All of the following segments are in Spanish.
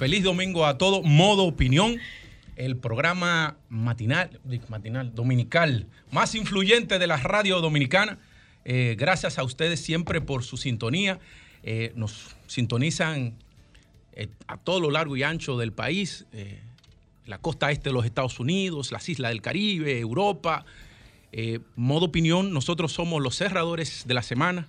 Feliz domingo a todos. Modo Opinión, el programa matinal, matinal dominical más influyente de la radio dominicana. Eh, gracias a ustedes siempre por su sintonía. Eh, nos sintonizan eh, a todo lo largo y ancho del país, la costa este de los Estados Unidos, las islas del Caribe, Europa. modo opinión, nosotros somos los cerradores de la semana,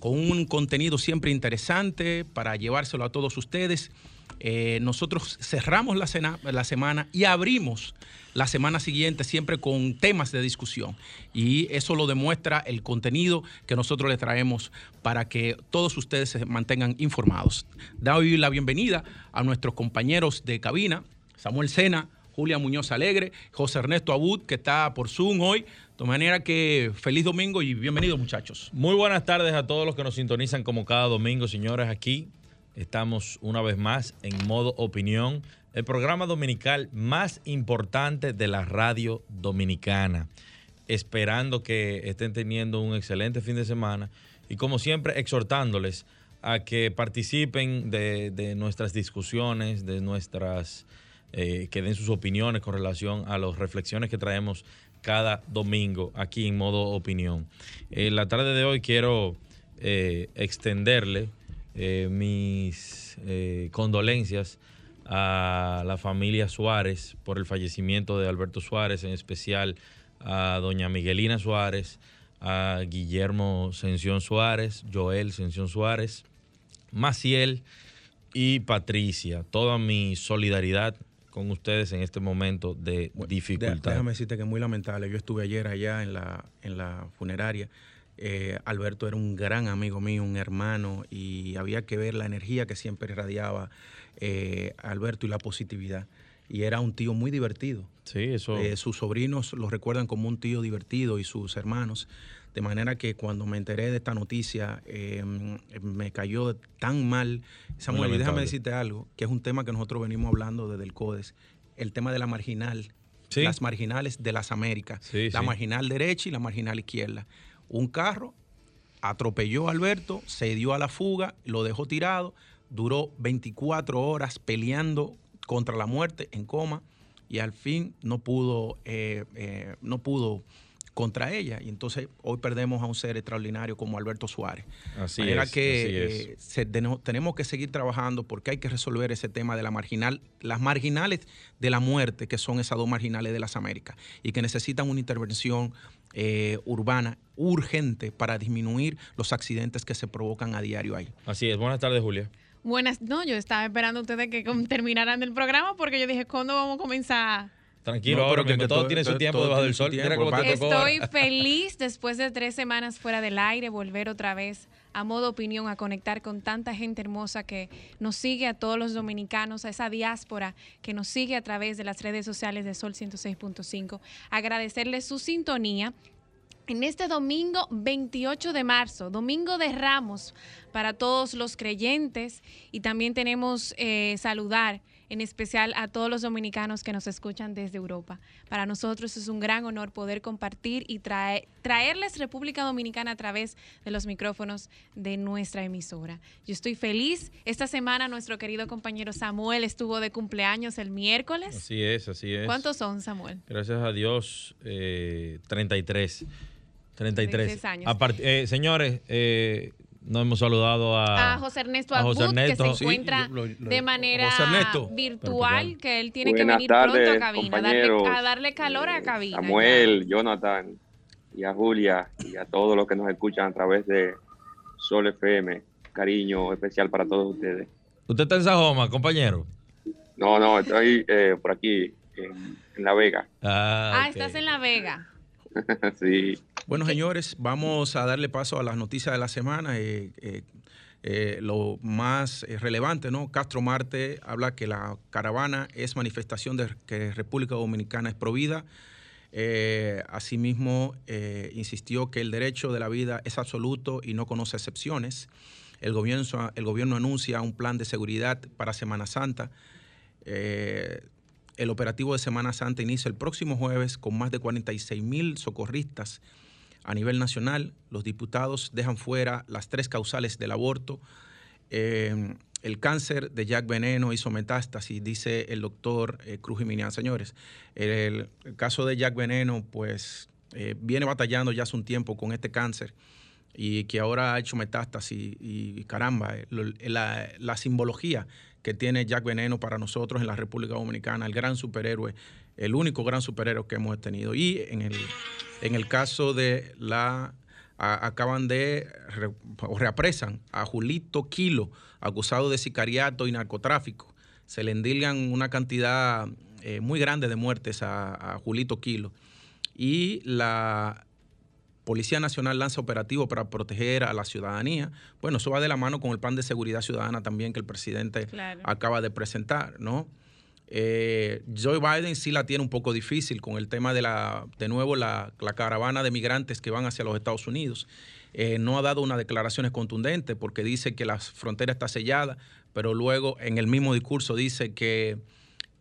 con un contenido siempre interesante para llevárselo a todos ustedes. Eh, nosotros cerramos la, la semana y abrimos la semana siguiente siempre con temas de discusión. Y eso lo demuestra el contenido que nosotros les traemos para que todos ustedes se mantengan informados. Doy la bienvenida a nuestros compañeros de cabina, Samuel Sena, Julia Muñoz Alegre, José Ernesto Abud, que está por Zoom hoy. De manera que feliz domingo y bienvenidos muchachos. Muy buenas tardes a todos los que nos sintonizan como cada domingo, señores, aquí Estamos una vez más en modo opinión, el programa dominical más importante de la radio dominicana. Esperando que estén teniendo un excelente fin de semana y como siempre exhortándoles a que participen de, nuestras discusiones, de nuestras, eh, que den sus opiniones con relación a las reflexiones que traemos cada domingo aquí en modo opinión. En la tarde de hoy quiero eh, extenderle eh, mis eh, condolencias a la familia Suárez por el fallecimiento de Alberto Suárez, en especial a doña Miguelina Suárez, a Guillermo Sención Suárez, Joel Sención Suárez, Maciel y Patricia. Toda mi solidaridad con ustedes en este momento de dificultad. Déjame decirte que es muy lamentable. Yo estuve ayer allá en la, en la funeraria eh, Alberto era un gran amigo mío, un hermano, y había que ver la energía que siempre irradiaba eh, Alberto y la positividad. Y era un tío muy divertido. Sí, eso. Eh, sus sobrinos lo recuerdan como un tío divertido y sus hermanos. De manera que cuando me enteré de esta noticia, me cayó tan mal. Samuel, y déjame decirte algo, que es un tema que nosotros venimos hablando desde el CODES, el tema de la marginal, las marginales de las Américas, la marginal derecha y la marginal izquierda un carro, atropelló a Alberto, se dio a la fuga, lo dejó tirado, duró 24 horas peleando contra la muerte en coma y al fin no pudo, eh, eh, no pudo contra ella. Y entonces hoy perdemos a un ser extraordinario como Alberto Suárez. Así es. que eh, tenemos que seguir trabajando porque hay que resolver ese tema de la marginal, las marginales de la muerte, que son esas dos marginales de las Américas, y que necesitan una intervención eh, urbana urgente para disminuir los accidentes que se provocan a diario ahí. Así es. Buenas tardes, Julia. Buenas, no, yo estaba esperando a ustedes que terminaran el programa porque yo dije, ¿cuándo vamos a comenzar? Tranquilo, pero que, todo, tiene su tiempo debajo del sol. Estoy feliz después de tres semanas fuera del aire, volver otra vez a modo opinión, a conectar con tanta gente hermosa que nos sigue a todos los dominicanos, a esa diáspora que nos sigue a través de las redes sociales de Sol 106.5. Agradecerles su sintonía. En este domingo 28 de marzo, domingo de Ramos para todos los creyentes y también tenemos eh, saludar en especial a todos los dominicanos que nos escuchan desde Europa. Para nosotros es un gran honor poder compartir y traerles República Dominicana a través de los micrófonos de nuestra emisora. Yo estoy feliz. Esta semana nuestro querido compañero Samuel estuvo de cumpleaños el miércoles. Así es, así es. ¿Cuántos son, Samuel? Gracias a Dios, eh, 33. 33. años. Eh, señores, eh, no hemos saludado a, a José Ernesto Abud, que se encuentra de manera virtual, que él tiene que venir pronto a cabina, a darle calor a cabina. Samuel, Jonathan y a Julia y a todos los que nos escuchan a través de Sol FM. Cariño especial para todos ustedes. ¿Usted está en Sajoma, compañero? No, no, estoy eh, por aquí, en, La Vega. Ah, ah estás en La Vega. sí. Bueno, señores, vamos a darle paso a las noticias de la semana. Eh, eh, eh, lo más relevante, ¿no? Castro Marte habla que la caravana es manifestación de que República Dominicana es provida. Asimismo, insistió que el derecho de la vida es absoluto y no conoce excepciones. El gobierno, el gobierno anuncia un plan de seguridad para Semana Santa. El operativo de Semana Santa inicia el próximo jueves con más de 46 mil socorristas a nivel nacional. Los diputados dejan fuera las tres causales del aborto. Eh, el cáncer de Jack Veneno hizo metástasis, dice el doctor eh, Cruz Jiménez. Señores, el, caso de Jack Veneno, pues eh, viene batallando ya hace un tiempo con este cáncer y que ahora ha hecho metástasis y, caramba, eh, la, la, simbología que tiene Jack Veneno para nosotros en la República Dominicana, el gran superhéroe, el único gran superhéroe que hemos tenido. Y en el, en el caso de la a, acaban de re, reapresan a Julito Kilo, acusado de sicariato y narcotráfico. Se le endilgan una cantidad eh, muy grande de muertes a, a, Julito Kilo. Y la Policía Nacional lanza operativo para proteger a la ciudadanía. Bueno, eso va de la mano con el plan de seguridad ciudadana también que el presidente claro. acaba de presentar, ¿no? Eh, Joe Biden sí la tiene un poco difícil con el tema de la, de nuevo, la, caravana de migrantes que van hacia los Estados Unidos. Eh, no ha dado unas declaraciones contundentes porque dice que la frontera está sellada, pero luego en el mismo discurso dice que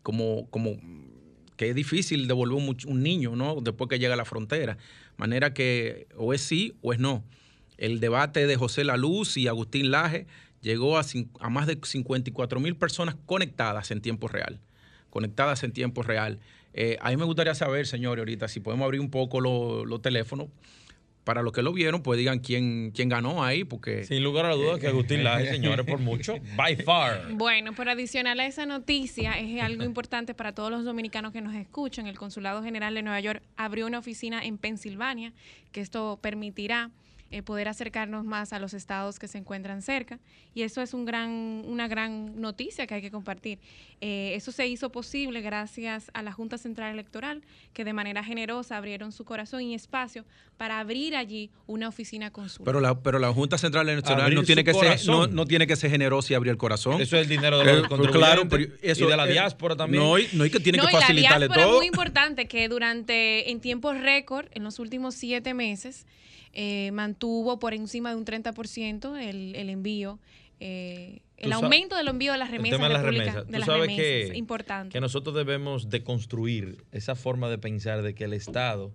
como, como que es difícil devolver un, niño, ¿no? Después que llega a la frontera. Manera que o es sí o es no. El debate de José Laluz y Agustín Laje llegó a más de 54 mil personas conectadas en tiempo real conectadas en tiempo real. Eh, a mí me gustaría saber, señores, ahorita si podemos abrir un poco los lo teléfonos. Para los que lo vieron, pues digan quién, quién ganó ahí, porque... Sin lugar a la duda que Agustín Laje, señores, por mucho, by far. Bueno, pero adicional a esa noticia, es algo importante para todos los dominicanos que nos escuchan. El Consulado General de Nueva York abrió una oficina en Pensilvania, que esto permitirá eh, poder acercarnos más a los estados que se encuentran cerca. Y eso es un gran, una gran noticia que hay que compartir. Eh, eso se hizo posible gracias a la Junta Central Electoral, que de manera generosa abrieron su corazón y espacio para abrir allí una oficina consular. Pero la, pero la Junta Central Electoral no tiene, que ser, no, no, tiene que ser generosa y abrir el corazón. Eso es el dinero de los contribuyentes claro, pero eso, y de la diáspora también. No, no hay que tiene no, que facilitarle la todo. Es muy importante que durante, en tiempos récord, en los últimos siete meses, eh, mantuvo por encima de un 30% el, el envío. Eh, el aumento del envío de las remesas de, la remesa. de las sabes remesas, que, importante. que nosotros debemos de construir esa forma de pensar de que el Estado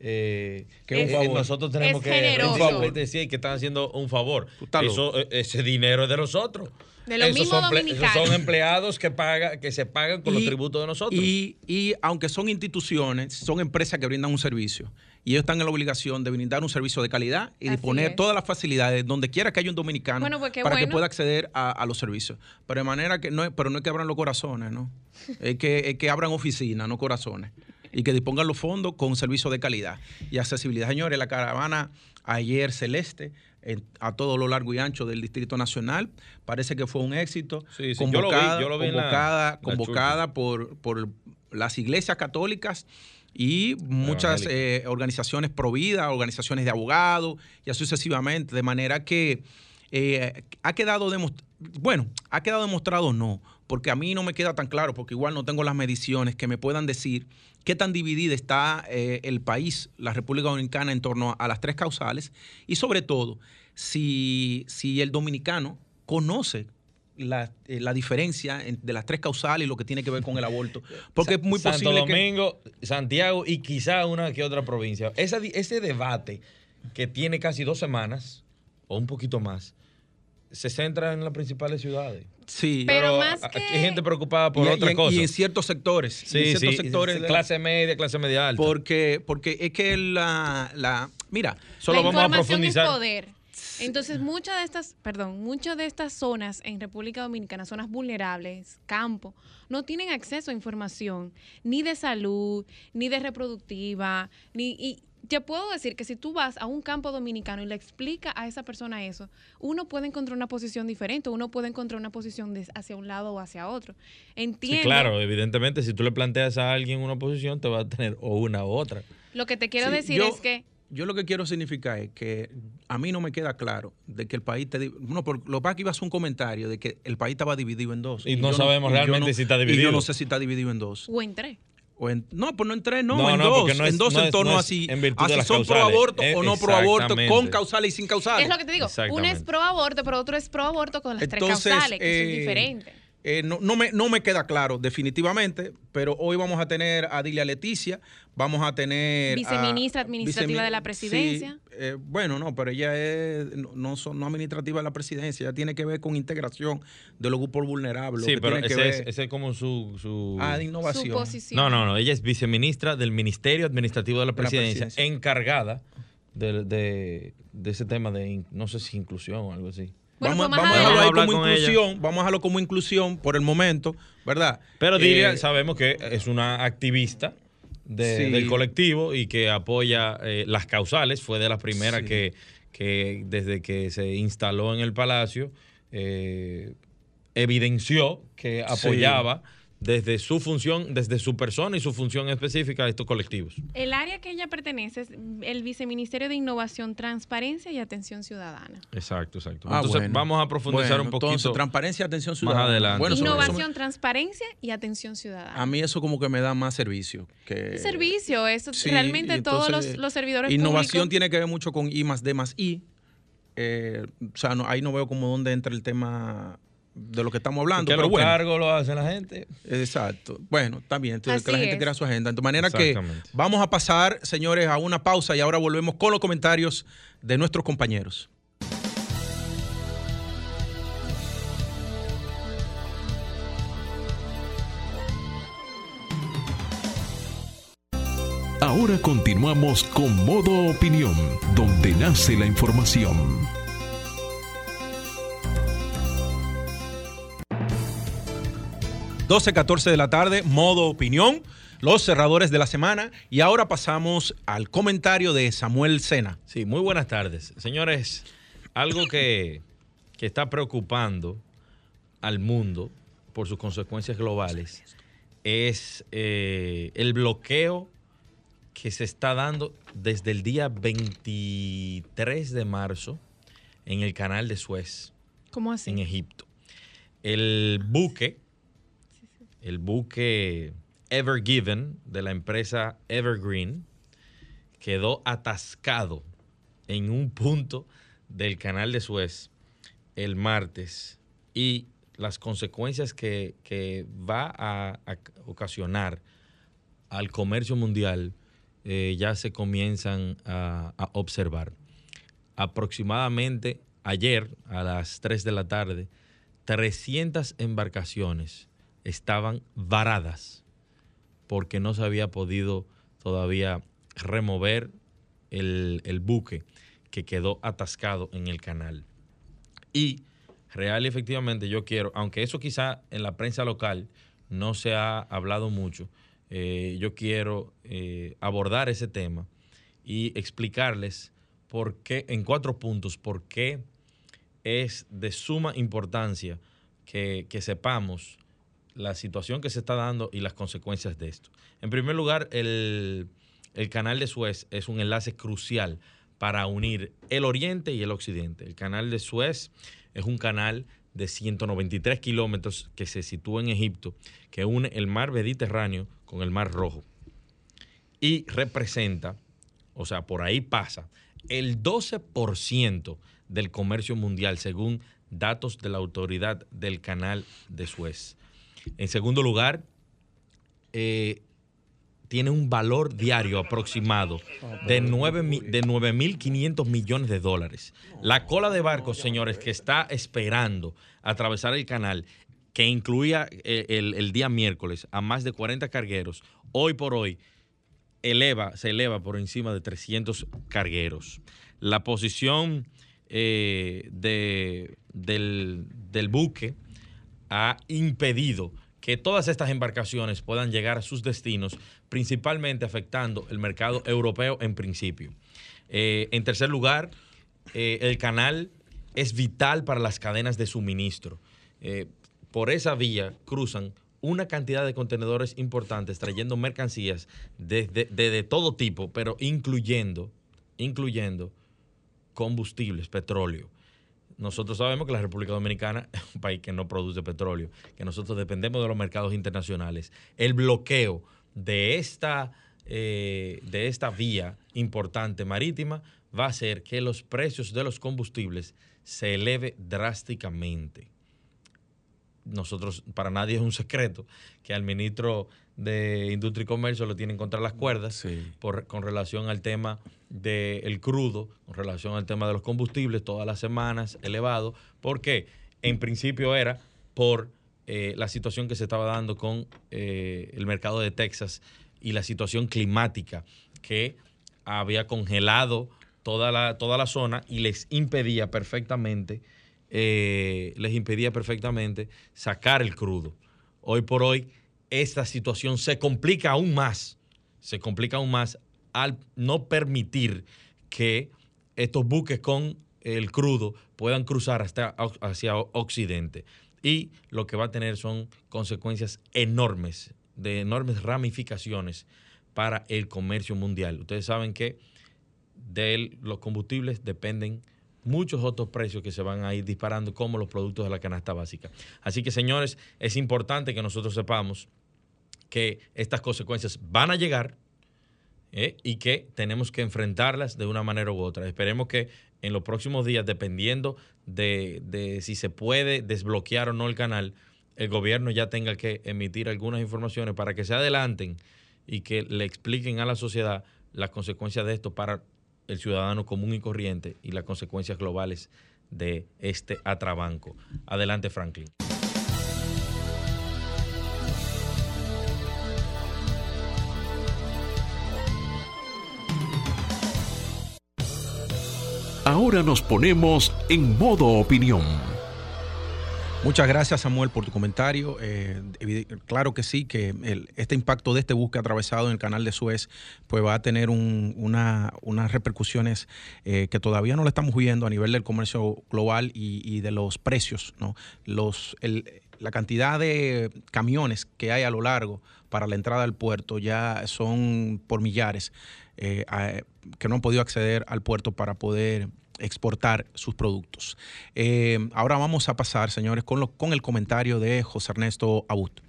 eh, que es, un favor. nosotros tenemos es que decir que están haciendo un favor. Eso, ese dinero es de nosotros. De los mismos son. Esos son empleados que paga, que se pagan con y, los tributos de nosotros. Y, y, aunque son instituciones, son empresas que brindan un servicio. Y ellos están en la obligación de brindar un servicio de calidad y Así de poner es. todas las facilidades donde quiera que haya un dominicano Bueno, pues para que pueda acceder a, a, los servicios. Pero de manera que no es, pero no es que abran los corazones, ¿no? es, que, es que abran oficinas, no corazones. Y que dispongan los fondos con servicio de calidad y accesibilidad. Señores, la caravana ayer celeste en, a todo lo largo y ancho del Distrito Nacional. Parece que fue un éxito. Sí, sí, convocada, yo lo vi, yo lo vi convocada, la, convocada la por, por las iglesias católicas y muchas eh, organizaciones pro vida, organizaciones de abogados y así sucesivamente, de manera que eh, ha quedado demostrado, bueno, ha quedado demostrado no, porque a mí no me queda tan claro, porque igual no tengo las mediciones que me puedan decir qué tan dividida está eh, el país, la República Dominicana, en torno a las tres causales y sobre todo si, si el dominicano conoce la, eh, la, diferencia de las tres causales y lo que tiene que ver con el aborto. Porque es muy Santo posible Domingo, que... Santiago y quizá una que otra provincia. Esa, ese debate que tiene casi dos semanas o un poquito más se centra en las principales ciudades. Sí, pero, pero más aquí que... hay gente preocupada por y, otra y, cosa. Y en ciertos sectores. Sí, en ciertos sí, sectores. clase media, clase media alta. Porque, porque es que la, la mira, solo la vamos a profundizar. Es poder. Entonces, muchas de estas, perdón, muchas de estas zonas en República Dominicana, zonas vulnerables, campo, no tienen acceso a información ni de salud, ni de reproductiva, ni y te puedo decir que si tú vas a un campo dominicano y le explicas a esa persona eso, uno puede encontrar una posición diferente, uno puede encontrar una posición de hacia un lado o hacia otro. Entiendo. Sí, claro, evidentemente, si tú le planteas a alguien una posición, te va a tener o una u otra. Lo que te quiero sí, decir yo, es que yo lo que quiero significar es que a mí no me queda claro de que el país te no por lo que pasa que iba a hacer un comentario de que el país estaba dividido en dos Y no sabemos y realmente no- si está y dividido. yo no sé si está dividido en dos O en tres. o en, no pues no en tres no, No, en no, dos porque no es- en dos no en de así las son pro aborto Eh, o no pro aborto con causales y sin causales Es lo que te digo. Uno es pro aborto, pero otro es pro aborto con las tres causales, que son eh, diferentes. Eh, no, no me, no me queda claro definitivamente, pero hoy vamos a tener a Dilia Leticia, vamos a tener... a- Viceministra administrativa de la presidencia. Sí, eh, bueno, no, pero ella es, no, no, son, no administrativa de la presidencia, ella tiene que ver con integración de los grupos vulnerables. Sí, que pero tiene que ese es, ver- ese es como su... su- Ah, de Su innovación. posición. No, no, no. Ella es viceministra del Ministerio Administrativo de la De la Presidencia, encargada de, de- de ese tema de, no sé si inclusión o algo así. Bueno, vamos pues vamos a dejarlo ahí como inclusión, vamos a dejarlo como inclusión por el momento, ¿verdad? Pero Dilia, Eh, sabemos que es una activista de- Sí. del colectivo y que apoya eh, las causales. Fue de las primeras Sí. que, que desde que se instaló en el palacio eh, evidenció que apoyaba desde su función, desde su persona y su función específica a estos colectivos. El área que ella pertenece es el Viceministerio de Innovación, Transparencia y Atención Ciudadana. Exacto, exacto. Ah, Entonces bueno. vamos a profundizar Bueno, un poquito. Entonces, transparencia, atención ciudadana. adelante. Bueno, eso me- Innovación, transparencia y atención ciudadana. a mí eso como que me da más servicio. Que, ¿Qué servicio? Eso Sí, realmente todos los, los servidores Innovación públicos. tiene que ver mucho con I más D más I. Eh, o sea, no- ahí no veo como dónde entra el tema de lo que estamos hablando. que pero los bueno, cargos lo hace la gente. exacto. Bueno, también, entonces que la gente es. crea su agenda. De manera que vamos a pasar, señores, a una pausa y ahora volvemos con los comentarios de nuestros compañeros. Ahora continuamos con Modo Opinión, donde nace la información. – 12, 14 de la tarde, modo opinión, los cerradores de la semana. Y ahora pasamos al comentario de Samuel Sena. Sí, muy buenas tardes. Señores, algo que, que está preocupando al mundo por sus consecuencias globales es eh, el bloqueo que se está dando desde el día 23 de marzo en el canal de Suez, ¿Cómo así? en Egipto. El buque, el buque Ever Given de la empresa Evergreen, quedó atascado en un punto del canal de Suez el martes y las consecuencias que, va a, a ocasionar al comercio mundial eh, ya se comienzan a, a observar. Aproximadamente ayer a las 3 de la tarde, 300 embarcaciones estaban varadas porque no se había podido todavía remover el, el buque que quedó atascado en el canal. Y real y efectivamente yo quiero, aunque eso quizá en la prensa local no se ha hablado mucho, eh, yo quiero eh, abordar ese tema y explicarles por qué, en cuatro puntos, por qué es de suma importancia que, que sepamos la situación que se está dando y las consecuencias de esto. En primer lugar, el, el canal de Suez es un enlace crucial para unir el oriente y el occidente. El canal de Suez es un canal de 193 kilómetros que se sitúa en Egipto, que une el mar Mediterráneo con el mar Rojo. Y representa, o sea, por ahí pasa, el 12% del comercio mundial, según datos de la autoridad del canal de Suez. En segundo lugar, eh, tiene un valor diario aproximado de 9 mi- de 9.500 millones de dólares. La cola de barcos, señores, que está esperando atravesar el canal, que incluía eh, el, día miércoles a más de 40 cargueros, hoy por hoy eleva, se eleva por encima de 300 cargueros. La posición eh, de- del, del buque ha impedido que todas estas embarcaciones puedan llegar a sus destinos, principalmente afectando el mercado europeo en principio. Eh, en tercer lugar, eh, el canal es vital para las cadenas de suministro. Eh, por esa vía cruzan una cantidad de contenedores importantes trayendo mercancías de, todo tipo, pero incluyendo incluyendo combustibles, petróleo. Nosotros sabemos que la República Dominicana es un país que no produce petróleo, que nosotros dependemos de los mercados internacionales. El bloqueo de esta, eh, de esta vía importante marítima va a hacer que los precios de los combustibles se eleve drásticamente. Nosotros, para nadie es un secreto que al ministro de Industria y Comercio lo tienen contra las cuerdas por, con relación al tema del crudo, con relación al tema de los combustibles, todas las semanas elevado, porque en principio era por eh, la situación que se estaba dando con eh, el mercado de Texas y la situación climática que había congelado toda la, toda la zona y les impedía perfectamente, eh, les impedía perfectamente sacar el crudo. Hoy por hoy esta situación se complica aún más, se complica aún más al no permitir que estos buques con el crudo puedan cruzar hasta hacia Occidente. Y lo que va a tener son consecuencias enormes, de enormes ramificaciones para el comercio mundial. Ustedes saben que de los combustibles dependen muchos otros precios que se van a ir disparando, como los productos de la canasta básica. Así que, señores, es importante que nosotros sepamos que estas consecuencias van a llegar ¿eh? y que tenemos que enfrentarlas de una manera u otra. Esperemos que en los próximos días, dependiendo de, de si se puede desbloquear o no el canal, el gobierno ya tenga que emitir algunas informaciones para que se adelanten y que le expliquen a la sociedad las consecuencias de esto para el ciudadano común y corriente y las consecuencias globales de este atrabanco. Adelante, Franklin. Ahora nos ponemos en modo opinión. Muchas gracias Samuel por tu comentario. Eh, claro que sí, que este impacto de este buque atravesado en el canal de Suez pues va a tener unas repercusiones eh, que todavía no lo estamos viendo a nivel del comercio global y, de los precios. ¿no? Los, la cantidad de camiones que hay a lo largo para la entrada al puerto ya son por millares eh, que no han podido acceder al puerto para poder exportar sus productos. Eh, ahora vamos a pasar, señores, con, con el comentario de José Ernesto Abut.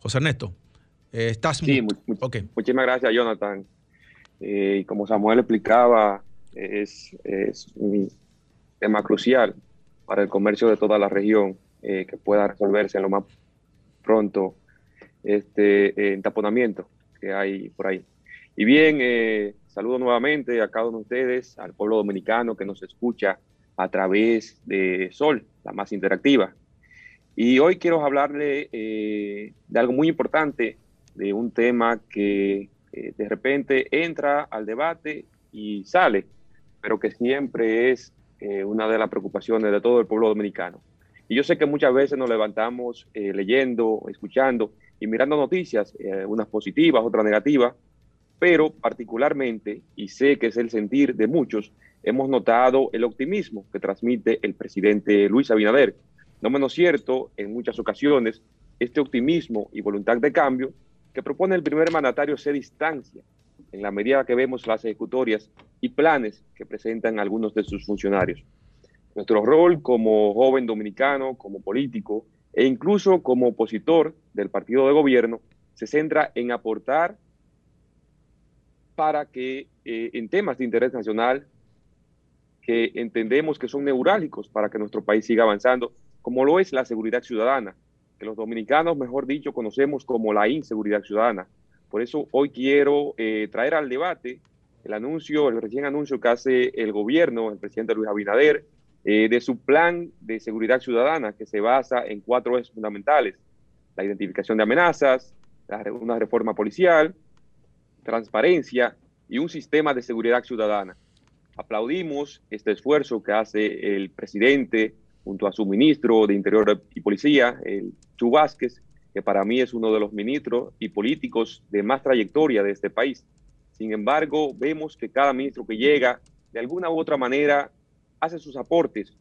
José Ernesto, eh, estás sí, muy, muchísimas gracias, Jonathan. Eh, como Samuel explicaba, es, es, un tema crucial para el comercio de toda la región que pueda resolverse en lo más pronto este entaponamiento que hay por ahí. Y bien, eh, saludo nuevamente a cada uno de ustedes, al pueblo dominicano que nos escucha a través de Sol, la más interactiva. Y hoy quiero hablarle eh, de algo muy importante, de un tema que eh, de repente entra al debate y sale, pero que siempre es una de las preocupaciones de todo el pueblo dominicano. Y yo sé que muchas veces nos levantamos leyendo, escuchando y mirando noticias, unas positivas, otras negativas, pero particularmente, y sé que es el sentir de muchos, hemos notado el optimismo que transmite el presidente Luis Abinader. No menos cierto, en muchas ocasiones, este optimismo y voluntad de cambio que propone el primer mandatario se distancia en la medida que vemos las ejecutorias y planes que presentan algunos de sus funcionarios. Nuestro rol como joven dominicano, como político e incluso como opositor del partido de gobierno se centra en aportar para que eh, en temas de interés nacional que entendemos que son neurálgicos para que nuestro país siga avanzando, como lo es la seguridad ciudadana, que los dominicanos, mejor dicho, conocemos como la inseguridad ciudadana. Por eso hoy quiero eh, traer al debate el anuncio, el recién anuncio que hace el gobierno, el presidente Luis Abinader, eh, de su plan de seguridad ciudadana que se basa en cuatro ejes fundamentales. La identificación de amenazas, una reforma policial, transparencia y un sistema de seguridad ciudadana. Aplaudimos este esfuerzo que hace el presidente junto a su ministro de Interior y Policía, el Chu Vázquez, que para mí es uno de los ministros y políticos de más trayectoria de este país. Sin embargo, vemos que cada ministro que llega, de alguna u otra manera, hace sus aportes,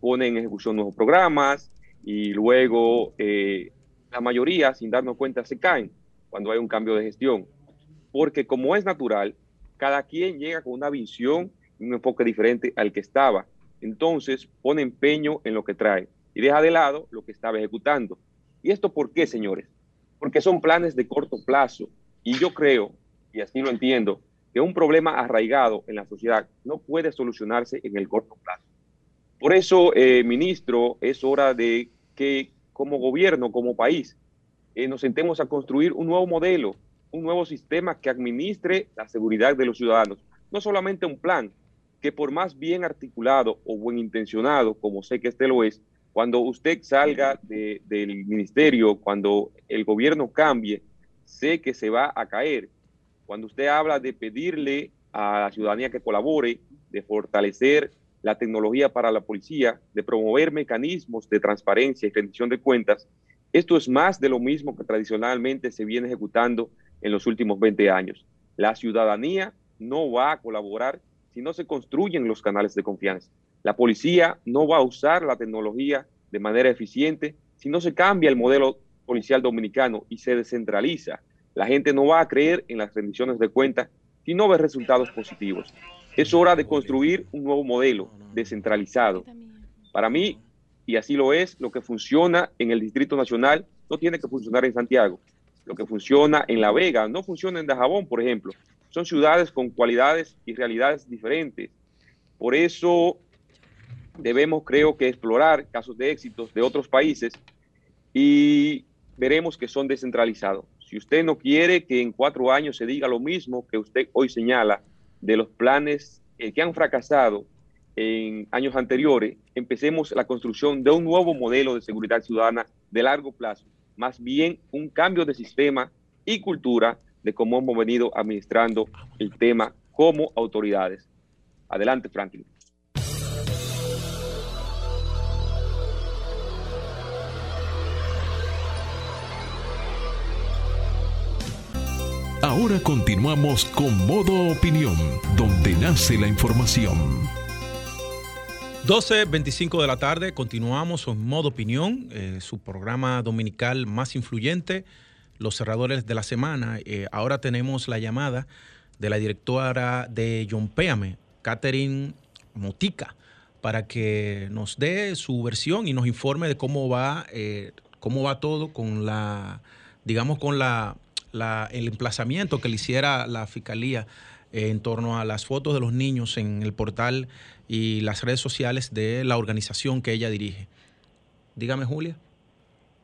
pone en ejecución nuevos programas y luego eh, la mayoría, sin darnos cuenta, se caen cuando hay un cambio de gestión. porque como es natural, cada quien llega con una visión y un enfoque diferente al que estaba. Entonces pone empeño en lo que trae y deja de lado lo que estaba ejecutando. ¿Y esto por qué, señores? Porque son planes de corto plazo. Y yo creo, y así lo entiendo, que un problema arraigado en la sociedad no puede solucionarse en el corto plazo. Por eso, eh, ministro, es hora de que como gobierno, como país, eh, nos sentemos a construir un nuevo modelo, un nuevo sistema que administre la seguridad de los ciudadanos. No solamente un plan, que por más bien articulado o buen intencionado, como sé que este lo es, cuando usted salga del ministerio, cuando el gobierno cambie, sé que se va a caer. Cuando usted habla de pedirle a la ciudadanía que colabore, de fortalecer la tecnología para la policía, de promover mecanismos de transparencia y rendición de cuentas, esto es más de lo mismo que tradicionalmente se viene ejecutando en los últimos 20 años. La ciudadanía no va a colaborar si no se construyen los canales de confianza. La policía no va a usar la tecnología de manera eficiente si no se cambia el modelo policial dominicano y se descentraliza. La gente no va a creer en las rendiciones de cuentas si no ve resultados positivos. Es hora de construir un nuevo modelo descentralizado. Para mí, y así lo es, lo que funciona en el Distrito Nacional no tiene que funcionar en Santiago. Lo que funciona en La Vega no funciona en Dajabón, por ejemplo. Son ciudades con cualidades y realidades diferentes. Por eso debemos, creo que, explorar casos de éxitos de otros países y veremos que son descentralizados. Si usted no quiere que en cuatro años se diga lo mismo que usted hoy señala de los planes eh, que han fracasado en años anteriores, empecemos la construcción de un nuevo modelo de seguridad ciudadana de largo plazo, más bien un cambio de sistema y cultura de cómo hemos venido administrando el tema como autoridades. Adelante, Franklin. Ahora continuamos con Modo Opinión, donde nace la información. 12.25 de la tarde, continuamos en Modo Opinión, eh, su programa dominical más influyente, los cerradores de la semana. Eh, ahora tenemos la llamada de la directora de Péame, Catherine Motica, para que nos dé su versión y nos informe de cómo va, eh, cómo va todo con la, digamos, con la el emplazamiento que le hiciera la fiscalía eh, en torno a las fotos de los niños en el portal y las redes sociales de la organización que ella dirige. Dígame, Julia.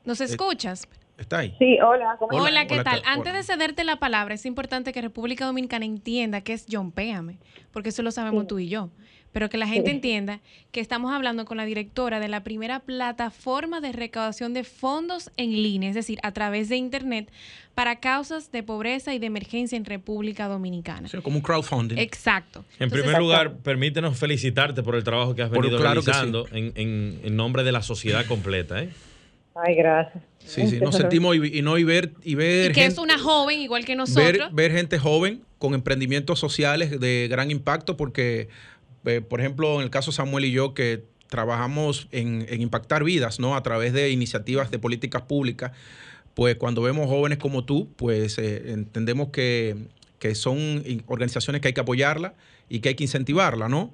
¿Nos eh, escuchas? ¿Está ahí? Sí, hola. ¿cómo hola, ¿qué tal? Antes de cederte la palabra, es importante que República Dominicana entienda que es John Péame, porque eso lo sabemos tú y yo pero que la gente entienda que estamos hablando con la directora de la primera plataforma de recaudación de fondos en línea, es decir, a través de Internet, para causas de pobreza y de emergencia en República Dominicana. como un crowdfunding. Exacto. En primer lugar, permítenos felicitarte por el trabajo que has venido realizando en, nombre de la sociedad completa. ¿eh? Ay, gracias. Sí, sí, nos sentimos y, no y ver y ver que es una joven igual que nosotros. ver gente joven con emprendimientos sociales de gran impacto porque eh, por ejemplo, en el caso Samuel y yo, que trabajamos en, impactar vidas, ¿no? A través de iniciativas de políticas públicas, pues cuando vemos jóvenes como tú, pues eh, entendemos que, son organizaciones que hay que apoyarla y que hay que incentivarla, ¿no?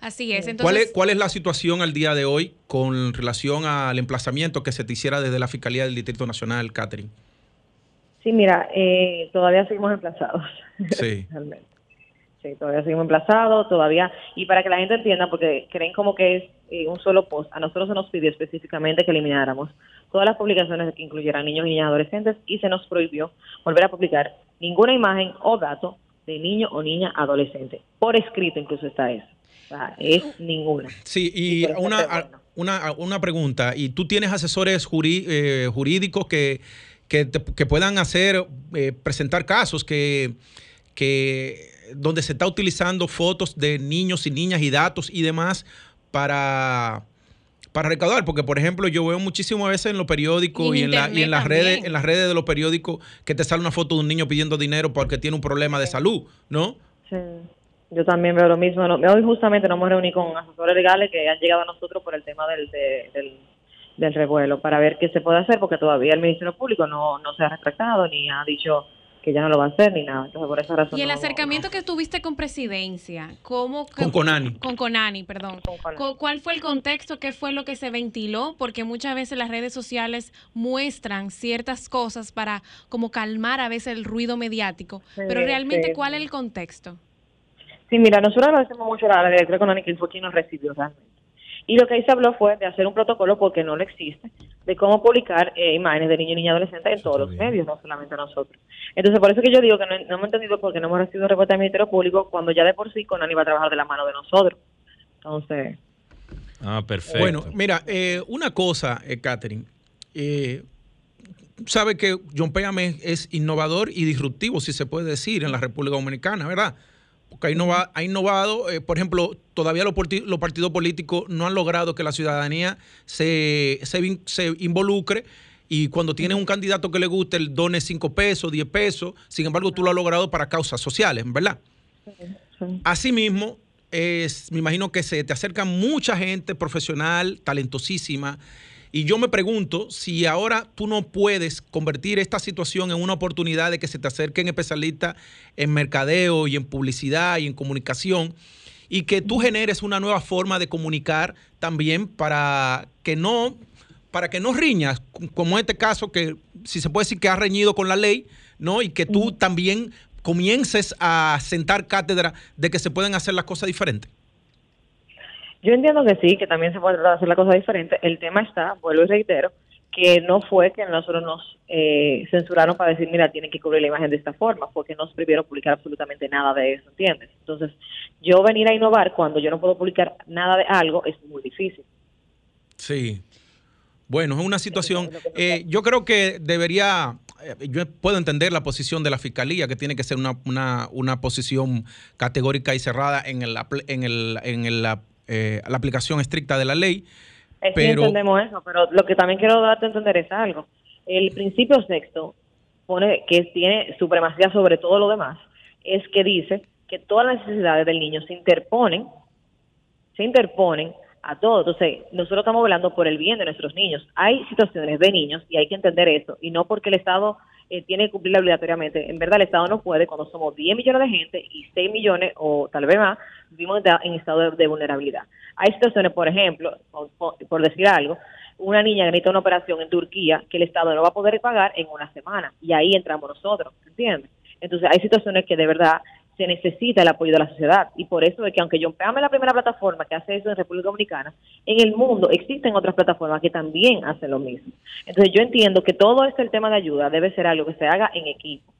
Así es. ¿Cuál, es, ¿Cuál es la situación al día de hoy con relación al emplazamiento que se te hiciera desde la Fiscalía del Distrito Nacional, Catherine? Sí, mira, eh, todavía seguimos emplazados. Sí. Sí, todavía seguimos emplazados, todavía, y para que la gente entienda, porque creen como que es eh, un solo post, a nosotros se nos pidió específicamente que elimináramos todas las publicaciones que incluyeran niños y niñas adolescentes y se nos prohibió volver a publicar ninguna imagen o dato de niño o niña adolescente. Por escrito incluso está eso. O sea, es ninguna. Sí, y, una, una, una pregunta, ¿y tú tienes asesores eh, jurídicos que, que, que, puedan hacer, eh, presentar casos que, que donde se está utilizando fotos de niños y niñas y datos y demás para, para recaudar, porque por ejemplo yo veo muchísimas veces en los periódicos y, en, la, y en las redes, en las redes de los periódicos que te sale una foto de un niño pidiendo dinero porque tiene un problema de salud, ¿no? Sí. Yo también veo lo mismo. Hoy justamente nos hemos reunido con asesores legales que han llegado a nosotros por el tema del, del, del revuelo para ver qué se puede hacer, porque todavía el Ministerio Público no, no se ha retractado ni ha dicho que ya no lo va a hacer ni nada. Entonces, por esa razón. Y el no- acercamiento que tuviste con presidencia, ¿cómo? Con Conani. Con Conani, perdón. Con Conani. ¿Cuál fue el contexto? ¿Qué fue lo que se ventiló? Porque muchas veces las redes sociales muestran ciertas cosas para como calmar a veces el ruido mediático. Sí, Pero realmente, sí. ¿cuál es el contexto? Sí, mira, nosotros agradecemos mucho a la directora Conani que fue quien nos recibió realmente. Y lo que ahí se habló fue de hacer un protocolo, porque no lo existe, de cómo publicar eh, imágenes de niños y niñas adolescentes en todos los medios, no solamente nosotros. Entonces, por eso que yo digo que no, no hemos entendido por qué no hemos recibido reporte del Ministerio Público cuando ya de por sí Conani va a trabajar de la mano de nosotros. Entonces, Ah, perfecto. Bueno, mira, eh, una cosa, eh, Catherine. Eh, sabe que John Péame es, es innovador y disruptivo, si se puede decir, en la República Dominicana, ¿verdad? Porque ha, innova- ha innovado, eh, por ejemplo, todavía los, partidos políticos no han logrado que la ciudadanía se, se, involucre y cuando tienen un candidato que le guste, el done 5 pesos, 10 pesos. Sin embargo, tú lo has logrado para causas sociales, ¿verdad? Asimismo, es, me imagino que se te acerca mucha gente profesional, talentosísima, y yo me pregunto si ahora tú no puedes convertir esta situación en una oportunidad de que se te acerquen especialistas en mercadeo y en publicidad y en comunicación, y que tú generes una nueva forma de comunicar también para que no para que no riñas, como en este caso que si se puede decir que has reñido con la ley, ¿no? Y que tú también comiences a sentar cátedra de que se pueden hacer las cosas diferentes. Yo entiendo que sí, que también se puede tratar de hacer la cosa diferente. El tema está, vuelvo y reitero, que no fue que nosotros nos eh, censuraron para decir, mira, tienen que cubrir la imagen de esta forma, porque nos prohibieron publicar absolutamente nada de eso, ¿entiendes? Entonces, yo venir a innovar cuando yo no puedo publicar nada de algo es muy difícil. Sí. Bueno, es una situación. eh, yo creo que debería. eh, Yo puedo entender la posición de la fiscalía, que tiene que ser una, una, una posición categórica y cerrada en, el, en, el, en el, la, eh, la aplicación estricta de la ley. Sí Pero- entendemos eso, pero lo que también quiero darte a entender es algo. El principio sexto pone que tiene supremacía sobre todo lo demás, es que dice que todas las necesidades del niño se interponen, se interponen a todo. Entonces, nosotros estamos hablando por el bien de nuestros niños. Hay situaciones de niños y hay que entender eso, y no porque el Estado eh, tiene que cumplirla obligatoriamente. En verdad, el Estado no puede cuando somos 10 millones de gente y 6 millones o tal vez más vivimos en- estado de, vulnerabilidad. Hay situaciones, por ejemplo, por decir algo, una niña que necesita una operación en Turquía que el Estado no va a poder pagar en una semana y ahí entramos nosotros, ¿entiendes? Entonces hay situaciones que de verdad se necesita el apoyo de la sociedad y por eso es que aunque John Peame es la primera plataforma que hace eso en República Dominicana, en el mundo existen otras plataformas que también hacen lo mismo. Entonces yo entiendo que todo este el tema de ayuda debe ser algo que se haga en equipo,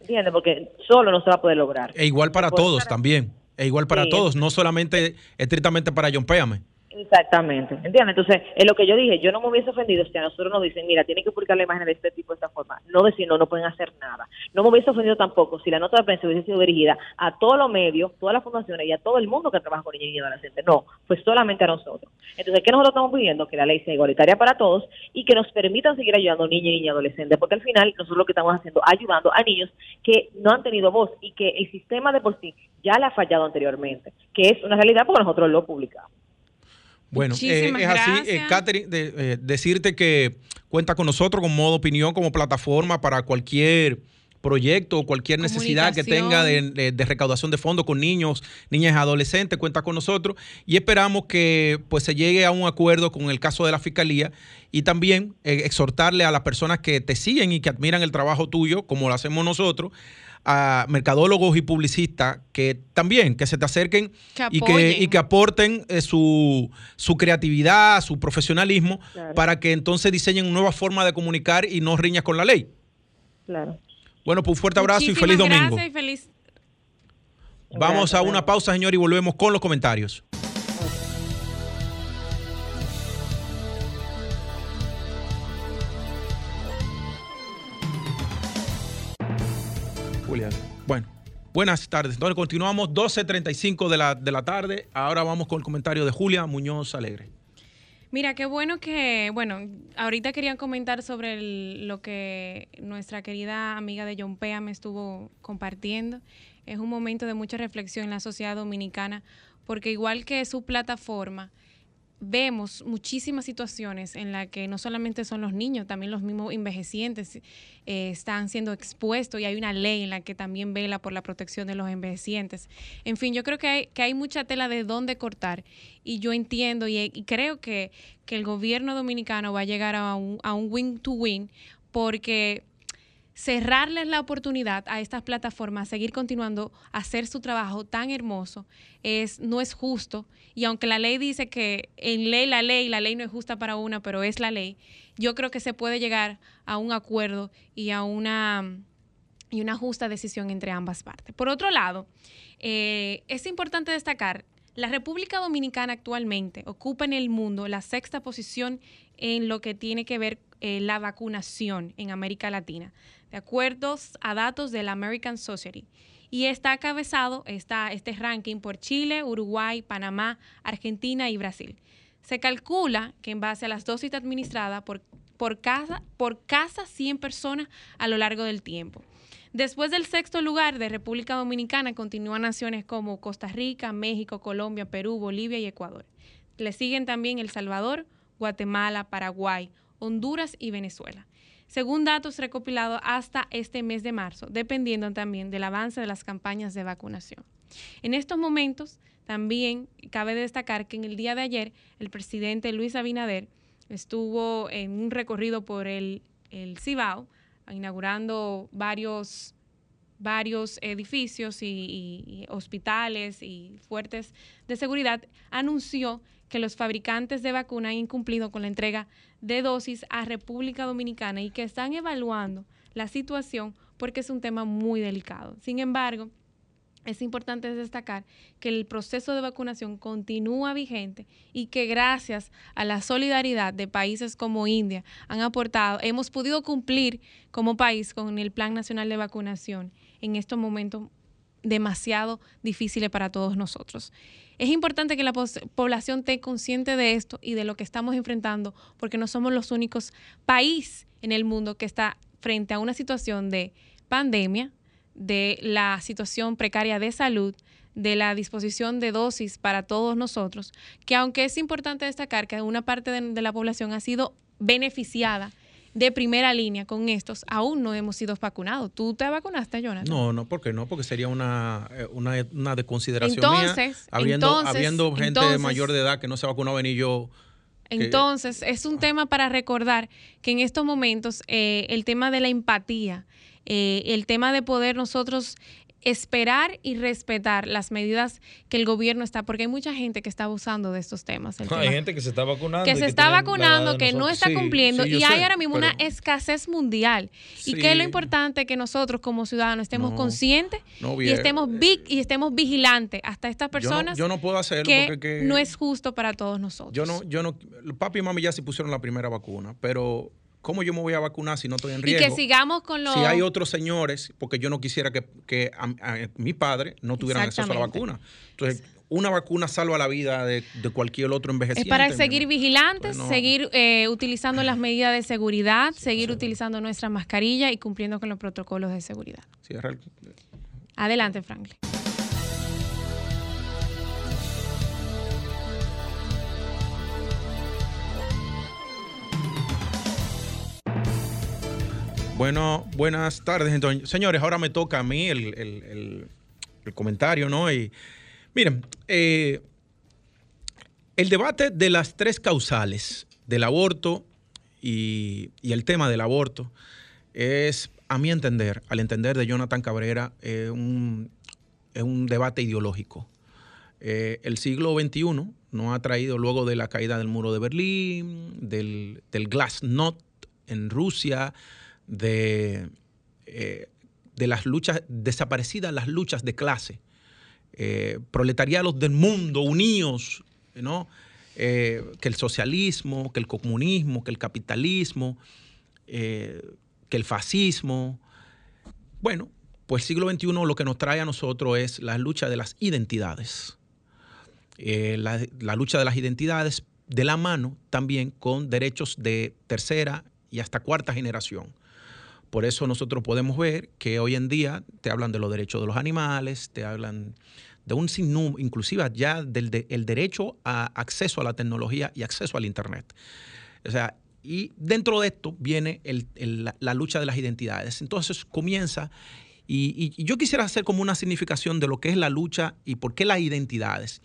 ¿entiendes? Porque solo no se va a poder lograr. E igual para todos también. E igual para Sí. todos, no solamente estrictamente para John Péame. Exactamente, ¿entiendes? Entonces, es lo que yo dije, yo no me hubiese ofendido si a nosotros nos dicen, mira, tienen que publicar la imagen de este tipo de esta forma, no decir, no, no pueden hacer nada. No me hubiese ofendido tampoco si la nota de prensa hubiese sido dirigida a todos los medios, todas las fundaciones y a todo el mundo que trabaja con niños y adolescentes. No, pues solamente a nosotros. Entonces, ¿qué nosotros estamos pidiendo? Que la ley sea igualitaria para todos y que nos permitan seguir ayudando a niños y niñas adolescentes, porque al final nosotros lo que estamos haciendo, ayudando a niños que no han tenido voz y que el sistema de por sí ya le ha fallado anteriormente, que es una realidad porque nosotros lo publicamos. Bueno, eh, es así, eh, Catherine, de- eh, decirte que cuenta con nosotros con modo opinión como plataforma para cualquier proyecto o cualquier necesidad que tenga de, de- de recaudación de fondos con niños, niñas y adolescentes, cuenta con nosotros y esperamos que pues se llegue a un acuerdo con el caso de la fiscalía y también eh, exhortarle a las personas que te siguen y que admiran el trabajo tuyo, como lo hacemos nosotros, a mercadólogos y publicistas que también que se te acerquen Que y que, y que aporten eh, su, su creatividad, su profesionalismo, Claro. para que entonces diseñen una nueva forma de comunicar y no riñas con la ley. Claro. Bueno, pues un fuerte abrazo y feliz domingo. gracias y feliz Vamos a Gracias, una pausa, señor, y volvemos con los comentarios. Julián. Bueno, buenas tardes. Entonces continuamos 12.35 de la, de la tarde. Ahora vamos con el comentario de Julia Muñoz Alegre. Mira, qué bueno que, bueno, ahorita querían comentar sobre el- lo que nuestra querida amiga de John Pea me estuvo compartiendo. Es un momento de mucha reflexión en la sociedad dominicana, porque igual que su plataforma, vemos muchísimas situaciones en las que no solamente son los niños, también los mismos envejecientes eh, están siendo expuestos y hay una ley en la que también vela por la protección de los envejecientes. En fin, yo creo que hay, que hay mucha tela de dónde cortar y yo entiendo y, creo que, que, el gobierno dominicano va a llegar a un, a un win-to-win porque cerrarles la oportunidad a estas plataformas a seguir continuando a hacer su trabajo tan hermoso es no es justo. Y aunque la ley dice que en ley la ley la ley no es justa para una pero es la ley yo creo que se puede llegar a un acuerdo y a una y una justa decisión entre ambas partes. Por otro lado eh, es importante destacar la República Dominicana actualmente ocupa en el mundo la sexta posición en lo que tiene que ver eh, la vacunación en América Latina de acuerdo a datos de la American Society. Y está encabezado está este ranking por Chile, Uruguay, Panamá, Argentina y Brasil. Se calcula que en base a las dosis administradas por, por, casa, por casa 100 personas a lo largo del tiempo. Después del sexto lugar de República Dominicana continúan naciones como Costa Rica, México, Colombia, Perú, Bolivia y Ecuador. Le siguen también El Salvador, Guatemala, Paraguay, Honduras y Venezuela según datos recopilados hasta este mes de marzo, dependiendo también del avance de las campañas de vacunación. En estos momentos, también cabe destacar que en el día de ayer el presidente Luis Abinader estuvo en un recorrido por el, Cibao, inaugurando varios varios edificios y, hospitales y fuertes de seguridad, anunció que los fabricantes de vacuna han incumplido con la entrega de dosis a República Dominicana y que están evaluando la situación porque es un tema muy delicado. Sin embargo, es importante destacar que el proceso de vacunación continúa vigente y que gracias a la solidaridad de países como India han aportado, hemos podido cumplir como país con el Plan Nacional de Vacunación en estos momentos demasiado difíciles para todos nosotros. Es importante que la población esté consciente de esto y de lo que estamos enfrentando, porque no somos los únicos países en el mundo que está frente a una situación de pandemia, de la situación precaria de salud, de la disposición de dosis para todos nosotros, que aunque es importante destacar que una parte de la población ha sido beneficiada de primera línea con estos, aún no hemos sido vacunados. ¿Tú te vacunaste, Jonathan? No, no, ¿por qué no? Porque sería una, eh, una, una desconsideración entonces, Habiendo, habiendo gente mayor de edad que no se ha vacunado, venir yo... Entonces, es un tema para recordar que en estos momentos eh, el tema de la empatía, eh, el tema de poder nosotros esperar y respetar las medidas que el gobierno está, porque hay mucha gente que está abusando de estos temas. hay gente que se está vacunando. Que se está vacunando, que no está cumpliendo y hay ahora mismo una escasez mundial. Y que es lo importante que nosotros como ciudadanos estemos conscientes y estemos big, y estemos vigilantes hasta estas personas. Yo no, puedo hacerlo que porque no es justo para todos nosotros. Yo no, yo no, papi y mami ya se pusieron la primera vacuna, pero ¿cómo yo me voy a vacunar si no estoy en riesgo? Y que sigamos con los... Si hay otros señores, porque yo no quisiera que, mi padre no tuvieran acceso a la vacuna. Entonces, una vacuna salva la vida de, cualquier otro envejeciente. Es para seguir vigilantes, seguir eh, utilizando las medidas de seguridad, seguir utilizando nuestra mascarilla y cumpliendo con los protocolos de seguridad. Sí, Adelante, Franklin. Bueno, buenas tardes. Entonces, señores, ahora me toca a mí el, comentario, ¿no? Y miren, eh, el debate de las tres causales del aborto y, el tema del aborto es, a mi entender, al entender de Jonathan Cabrera, eh, un, es un debate ideológico. Eh, el siglo XXI nos ha traído luego de la caída del muro de Berlín, del, del Glasnost en Rusia, de, eh, de las luchas, desaparecidas las luchas de clase, eh, proletariados del mundo unidos, ¿no? Eh, que el socialismo, que el comunismo, que el capitalismo, que el fascismo. Bueno, pues el siglo XXI lo que nos trae a nosotros es la lucha de las identidades. La, la, lucha de las identidades de la mano también con derechos de tercera y hasta cuarta generación. Por eso nosotros podemos ver que hoy en día te hablan de los derechos de los animales, te hablan de un sinnúmero, inclusive ya del el derecho a acceso a la tecnología y acceso al Internet. O sea, y dentro de esto viene la, lucha de las identidades. Entonces comienza, y, yo quisiera hacer como una significación de lo que es la lucha y por qué las identidades.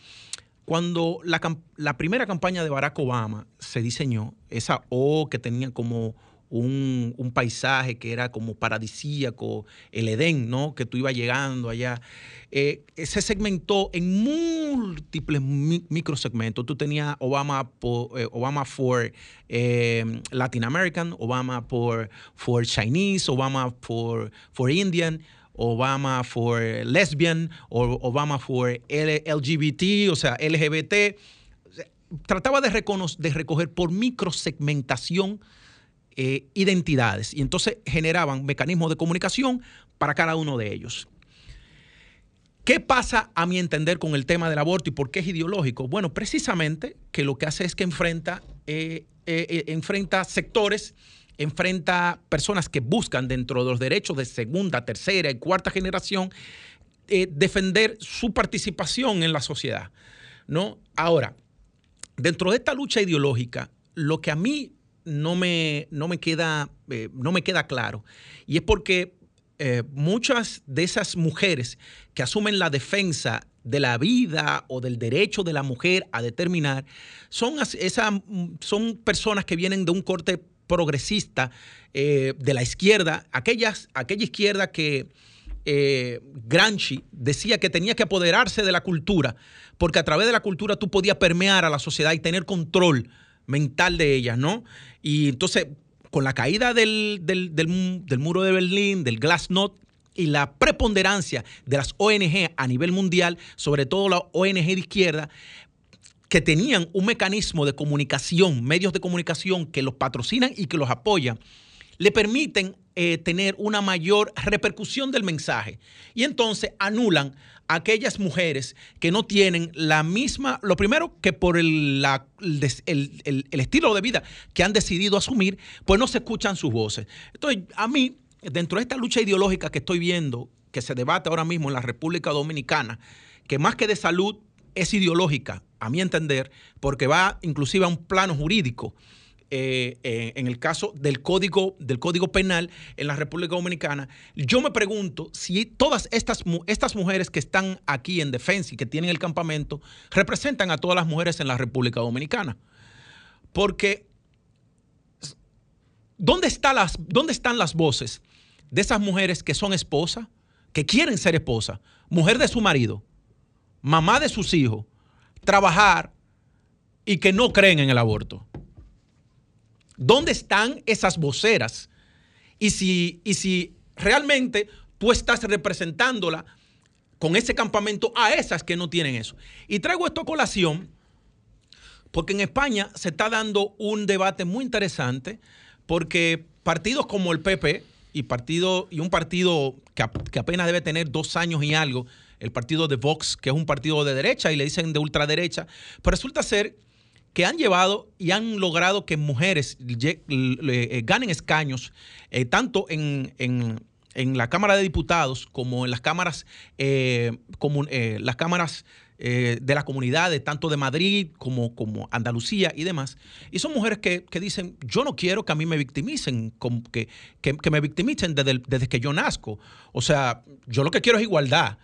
Cuando la, la primera campaña de Barack Obama se diseñó, esa O que tenía como un, paisaje que era como paradisíaco, el Edén, ¿no? Que tú ibas llegando allá. Eh, se segmentó en múltiples microsegmentos. Tú tenías Obama, por, eh, Obama for eh, Latin American, Obama por for Chinese, Obama for, for Indian. Obama for lesbian, o Obama for LGBT, o sea, LGBT. Trataba de, de recoger por microsegmentación eh, identidades y entonces generaban mecanismos de comunicación para cada uno de ellos. ¿Qué pasa a mi entender con el tema del aborto y por qué es ideológico? Bueno, precisamente que lo que hace es que enfrenta, eh, eh, enfrenta sectores, enfrenta personas que buscan dentro de los derechos de segunda, tercera y cuarta generación defender su participación en la sociedad. ¿no? Ahora, dentro de esta lucha ideológica, lo que a mí no me, no me, queda, eh, no me queda claro. Y es porque eh, muchas de esas mujeres que asumen la defensa de la vida o del derecho de la mujer a determinar, son, son personas que vienen de un corte progresista eh, de la izquierda, aquellas, aquella izquierda que Gramsci decía que tenía que apoderarse de la cultura, porque a través de la cultura tú podías permear a la sociedad y tener control mental de ellas, ¿no? Y entonces, con la caída del, muro de Berlín, del Glasnost, y la preponderancia de las ONG a nivel mundial, sobre todo la ONG de izquierda, que tenían un mecanismo de comunicación, medios de comunicación que los patrocinan y que los apoyan, le permiten eh, tener una mayor repercusión del mensaje. Y entonces anulan aquellas mujeres que no tienen la misma, lo primero que por el, el, estilo de vida que han decidido asumir, pues no se escuchan sus voces. Entonces, a mí, dentro de esta lucha ideológica que estoy viendo, que se debate ahora mismo en la República Dominicana, que más que de salud es ideológica, a mi entender, porque va inclusive a un plano jurídico. Eh, eh, en el caso del código, del código penal en la República Dominicana, yo me pregunto si todas estas, estas mujeres que están aquí en defensa y que tienen el campamento representan a todas las mujeres en la República Dominicana. Porque, ¿dónde, está las, ¿dónde están las voces de esas mujeres que son esposas, que quieren ser esposas, mujer de su marido, mamá de sus hijos, trabajar y que no creen en el aborto? ¿Dónde están esas voceras? Y si, y si realmente tú estás representándola con ese campamento a esas que no tienen eso. Y traigo esto a colación porque en España se está dando un debate muy interesante porque partidos como el PP y, partido, y un partido que, que apenas debe tener dos años y algo, el partido de Vox, que es un partido de derecha y le dicen de ultraderecha, pues resulta ser que han llevado y han logrado que mujeres eh, ganen escaños, eh, tanto en, la Cámara de Diputados como en las cámaras, eh, como, las cámaras de las comunidades, tanto de Madrid como, como Andalucía y demás. Y son mujeres que, dicen, yo no quiero que a mí me victimicen, que, que, me victimicen desde, desde, que yo nazco. O sea, yo lo que quiero es igualdad.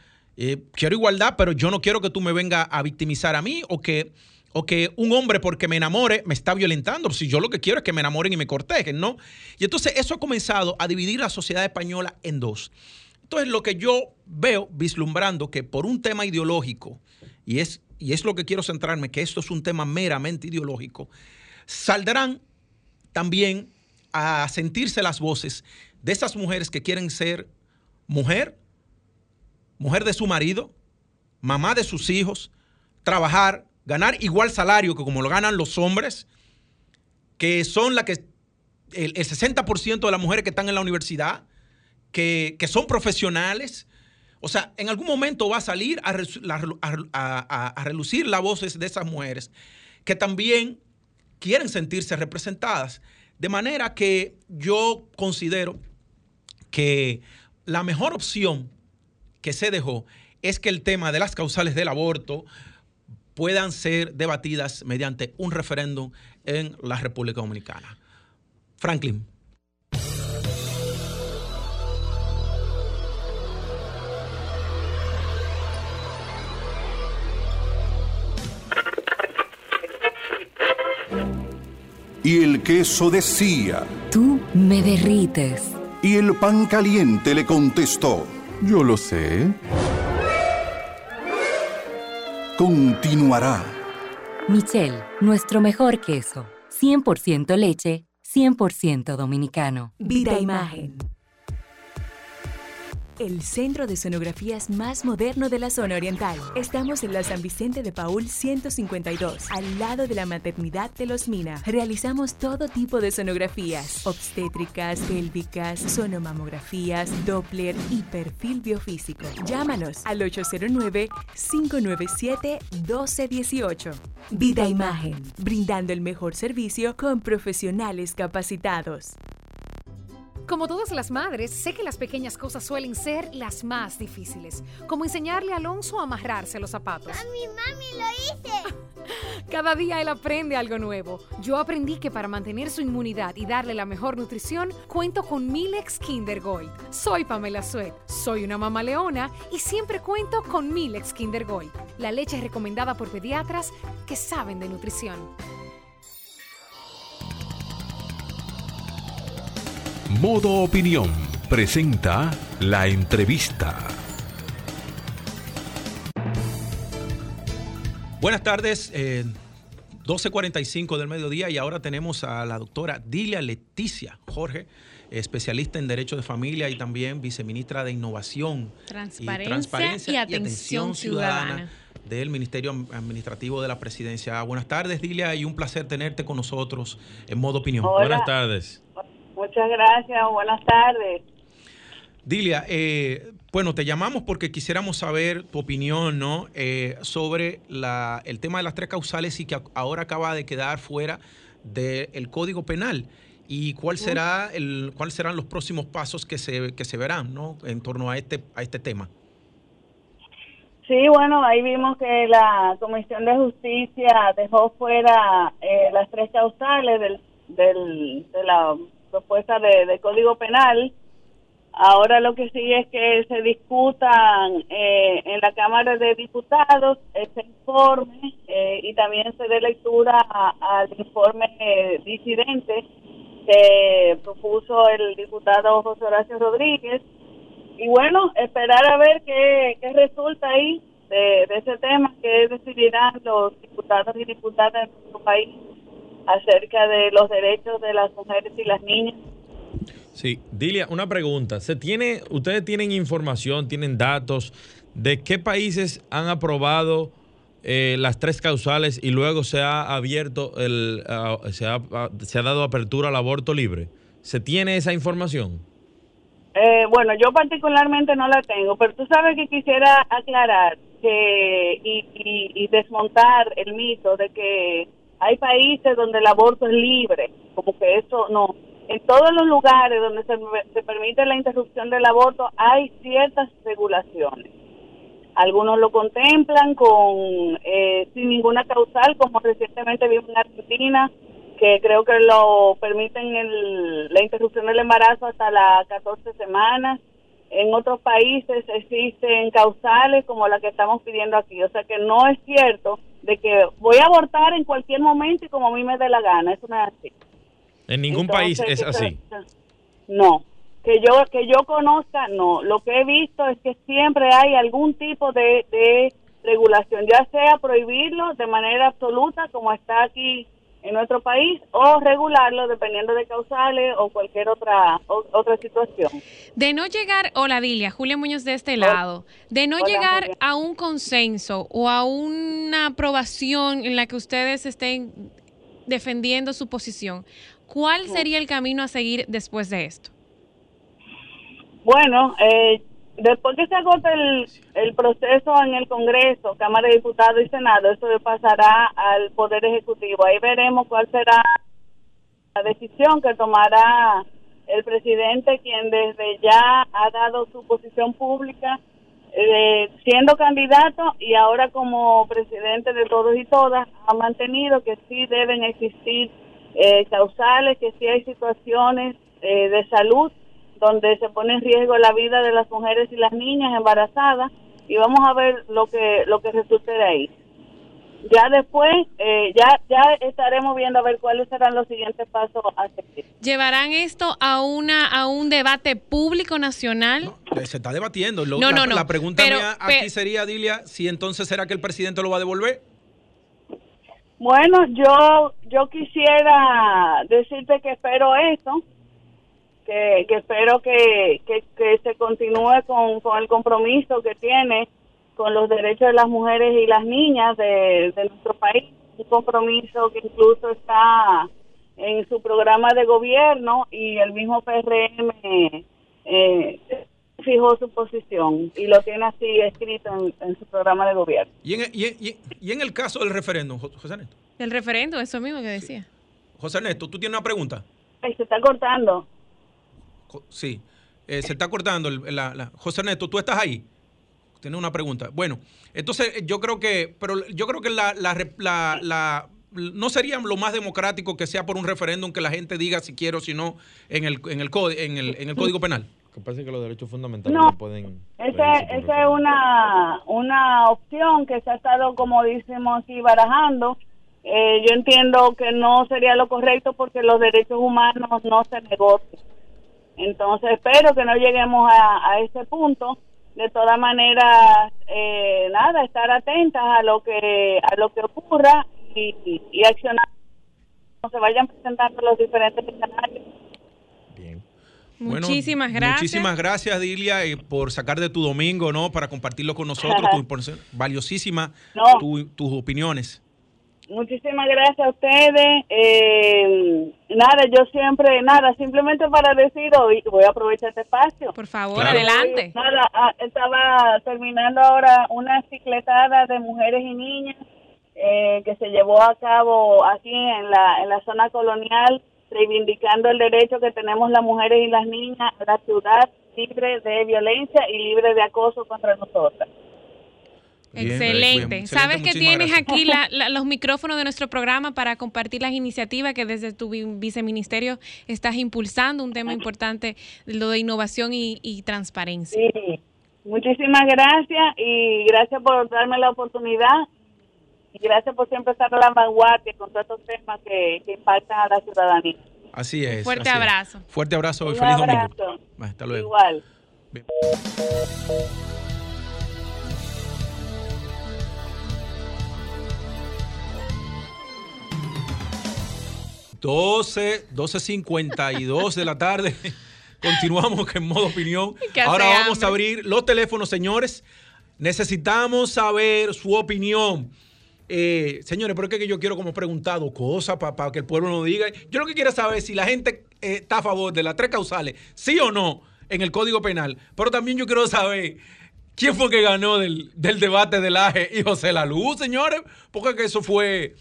quiero igualdad, pero yo no quiero que tú me vengas a victimizar a mí o que o que un hombre porque me enamore me está violentando. Si yo lo que quiero es que me enamoren y me cortejen, ¿no? Y entonces eso ha comenzado a dividir la sociedad española en dos. Entonces lo que yo veo vislumbrando que por un tema ideológico, y es, y es lo que quiero centrarme, que esto es un tema meramente ideológico, saldrán también a sentirse las voces de esas mujeres que quieren ser mujer, mujer de su marido, mamá de sus hijos, trabajar, ganar igual salario que como lo ganan los hombres, que son la que el, 60% de las mujeres que están en la universidad, que, son profesionales. O sea, en algún momento va a salir a, a, relucir la voz de esas mujeres que también quieren sentirse representadas. De manera que yo considero que la mejor opción que se dejó es que el tema de las causales del aborto puedan ser debatidas mediante un referéndum en la República Dominicana. Franklin. Y el queso decía, Tú me derrites. y el pan caliente le contestó, yo lo sé. Continuará. Michelle, nuestro mejor queso. 100% leche, 100% dominicano. Vida Imagen. El centro de sonografías más moderno de la zona oriental. Estamos en la San Vicente de Paul 152, al lado de la maternidad de los Mina. Realizamos todo tipo de sonografías, obstétricas, pélvicas, sonomamografías, Doppler y perfil biofísico. Llámanos al 809-597-1218. Vida Imagen, brindando el mejor servicio con profesionales capacitados. Como todas las madres, sé que las pequeñas cosas suelen ser las más difíciles, como enseñarle a Alonso a amarrarse los zapatos. Mami, mami, lo hice. Cada día él aprende algo nuevo. Yo aprendí que para mantener su inmunidad y darle la mejor nutrición, cuento con Milex Kinder Gold. Soy Pamela Suet, soy una mamá leona y siempre cuento con Milex Kinder Gold, la leche recomendada por pediatras que saben de nutrición. Modo Opinión presenta la entrevista. Buenas tardes, eh, 12.45 del mediodía y ahora tenemos a la doctora Dilia Leticia Jorge, especialista en Derecho de Familia y también viceministra de Innovación Transparencia y Atención Ciudadana. del Ministerio Administrativo de la Presidencia. Buenas tardes, Dilia, y un placer tenerte con nosotros en modo opinión. Hola. Buenas tardes. Muchas gracias, buenas tardes. Dilia, eh, bueno, te llamamos porque quisiéramos saber tu opinión, ¿no? Eh, sobre la, el tema de las tres causales y que ahora acaba de quedar fuera del Código Penal. ¿Y cuál será el, cuáles serán los próximos pasos que se, que se verán, ¿no? En torno a este, a este tema. Sí, bueno, ahí vimos que la Comisión de Justicia dejó fuera eh, las tres causales del, del, de la propuesta de, de Código Penal. Ahora lo que sigue es que se discutan eh, en la Cámara de Diputados ese informe eh, y también se dé lectura al informe disidente que propuso el diputado José Horacio Rodríguez. Y bueno, esperar a ver qué, qué resulta ahí de, de ese tema que decidirán los diputados y diputadas de nuestro país acerca de los derechos de las mujeres y las niñas. Sí, Dilia, una pregunta. ¿Se tiene, ¿Ustedes tienen información, tienen datos de qué países han aprobado eh, las tres causales y luego se ha abierto, el, se, ha, se ha dado apertura al aborto libre? ¿Se tiene esa información? Eh, bueno, yo particularmente no la tengo, pero tú sabes que quisiera aclarar que y, y, y desmontar el mito de que hay países donde el aborto es libre, como que eso no. En todos los lugares donde se, se permite la interrupción del aborto hay ciertas regulaciones. Algunos lo contemplan con eh, sin ninguna causal, como recientemente vimos en Argentina, que creo que lo permiten el, la interrupción del embarazo hasta las 14 semanas. En otros países existen causales como la que estamos pidiendo aquí. O sea que no es cierto de que voy a abortar en cualquier momento y como a mí me dé la gana. Eso no es así. En ningún Entonces, país es así. No, que yo que yo conozca, no. Lo que he visto es que siempre hay algún tipo de, de regulación, ya sea prohibirlo de manera absoluta, como está aquí en nuestro país, o regularlo dependiendo de causales o cualquier otra o- otra situación. De no llegar, hola Dilia, Julia Muñoz de este lado, de no Hola, llegar Julia. a un consenso o a una aprobación en la que ustedes estén defendiendo su posición, ¿cuál sería el camino a seguir después de esto? Bueno, eh, después que se agote el, el proceso en el Congreso, Cámara de Diputados y Senado, eso pasará al Poder Ejecutivo. Ahí veremos cuál será la decisión que tomará el presidente, quien desde ya ha dado su posición pública eh, siendo candidato y ahora como presidente de todos y todas, ha mantenido que sí deben existir eh, causales, que sí hay situaciones eh, de salud donde se pone en riesgo la vida de las mujeres y las niñas embarazadas y vamos a ver lo que lo que resulte de ahí. Ya después, eh, ya ya estaremos viendo a ver cuáles serán los siguientes pasos a seguir. ¿Llevarán esto a una a un debate público nacional? Eh, Se está debatiendo. Lo- No, la, no, no. la pregunta Pero- mía aquí sería, Dilia, si entonces será que el presidente lo va a devolver. Bueno, yo yo quisiera decirte que espero eso, que, que espero que, que, que se continúe con, con el compromiso que tiene con los derechos de las mujeres y las niñas de, de nuestro país, un compromiso que incluso está en su programa de gobierno y el mismo PRM eh, fijó su posición y lo tiene así escrito en, en su programa de gobierno. Y en, y en- y en- y en el caso del referéndum, Jo- José Ernesto. El referendo, eso mismo que decía. José Ernesto, ¿tú tienes una pregunta? Ay, se está cortando. Sí. Eh, se está cortando. el- la, la- José Ernesto, ¿tú estás ahí? Tienes una pregunta. Bueno, entonces eh, yo creo que, pero yo creo que la, la, re- la- la- no sería lo más democrático que sea por un referéndum que la gente diga si quiere o si no en el, en el, código, en el, en el código penal. Que parece que los derechos fundamentales No. no, pueden... Esa esa es una, una opción que se ha estado, como decimos aquí, barajando. Eh, yo entiendo que no sería lo correcto porque los derechos humanos no se negocian. Entonces espero que no lleguemos a, a ese punto. De todas maneras, eh, nada, estar atentas a lo que a lo que ocurra y, y, y accionar. cuando Se vayan presentando los diferentes escenarios. Bueno, Muchísimas gracias. Muchísimas gracias, Dilia, eh, por sacar de tu domingo, ¿no? Para compartirlo con nosotros, tu valiosísima, No. tu- tus opiniones. Muchísimas gracias a ustedes. Eh, nada, yo siempre, nada, simplemente para decir hoy, voy a aprovechar este espacio. Por favor, Claro. adelante. Nada, ah, estaba terminando ahora una cicletada de mujeres y niñas eh, que se llevó a cabo aquí en la, en la zona colonial, reivindicando el derecho que tenemos las mujeres y las niñas a la ciudad libre de violencia y libre de acoso contra nosotras. Bien, Excelente. Sabes que tienes gracias. aquí la- la- los micrófonos de nuestro programa para compartir las iniciativas que desde tu vi- viceministerio estás impulsando, un tema importante, lo de innovación y, y transparencia. Sí, muchísimas gracias y gracias por darme la oportunidad y gracias por siempre estar a la vanguardia con todos estos temas que, que impactan a la ciudadanía. Así es. Fuerte así es. abrazo. Fuerte abrazo y Un feliz domingo. abrazo. Hasta luego. Igual. Bien. 12, 12.52 de la tarde. Continuamos en modo opinión. Que Ahora vamos a abrir los teléfonos, señores. Necesitamos saber su opinión. Eh, señores, pero es que yo quiero como preguntado cosas para que el pueblo nos diga. Yo lo que quiero saber es si la gente eh, está a favor de las tres causales, sí o no, en el Código Penal. Pero también yo quiero saber quién fue que ganó del, del debate del AGE y José La Luz, señores, porque que eso fue...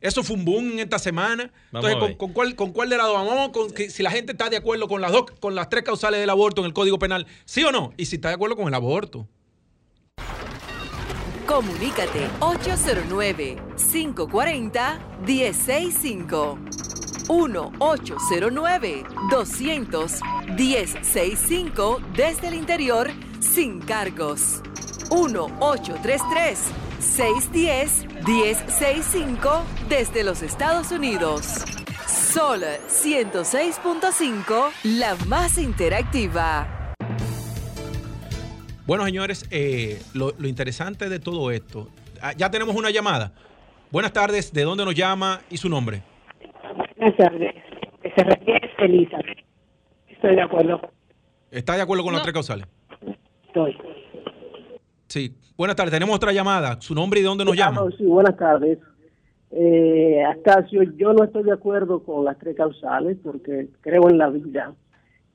Eso fue un boom en esta semana. Vamos Entonces, ¿con, cuál, ¿con cuál de las dos vamos? Con que si la gente está de acuerdo con las dos, con las tres causales del aborto en el Código Penal, ¿sí o no? Y si está de acuerdo con el aborto. Comunícate 809-540-1065. 1-809-200-1065 desde el interior sin cargos. 1-833-610-1065 desde los Estados Unidos. Sol 106.5, la más interactiva. Bueno, señores, eh, lo, lo interesante de todo esto, ah, ya tenemos una llamada. Buenas tardes, ¿de dónde nos llama y su nombre? Buenas tardes. Se refiere a Elizabeth. Estoy de acuerdo. ¿Está de acuerdo con las tres causales? Estoy. Sí. Buenas tardes, tenemos otra llamada. ¿Su nombre y de dónde nos llama? Sí, buenas tardes. Eh, Astacio, yo no estoy de acuerdo con las tres causales porque creo en la vida.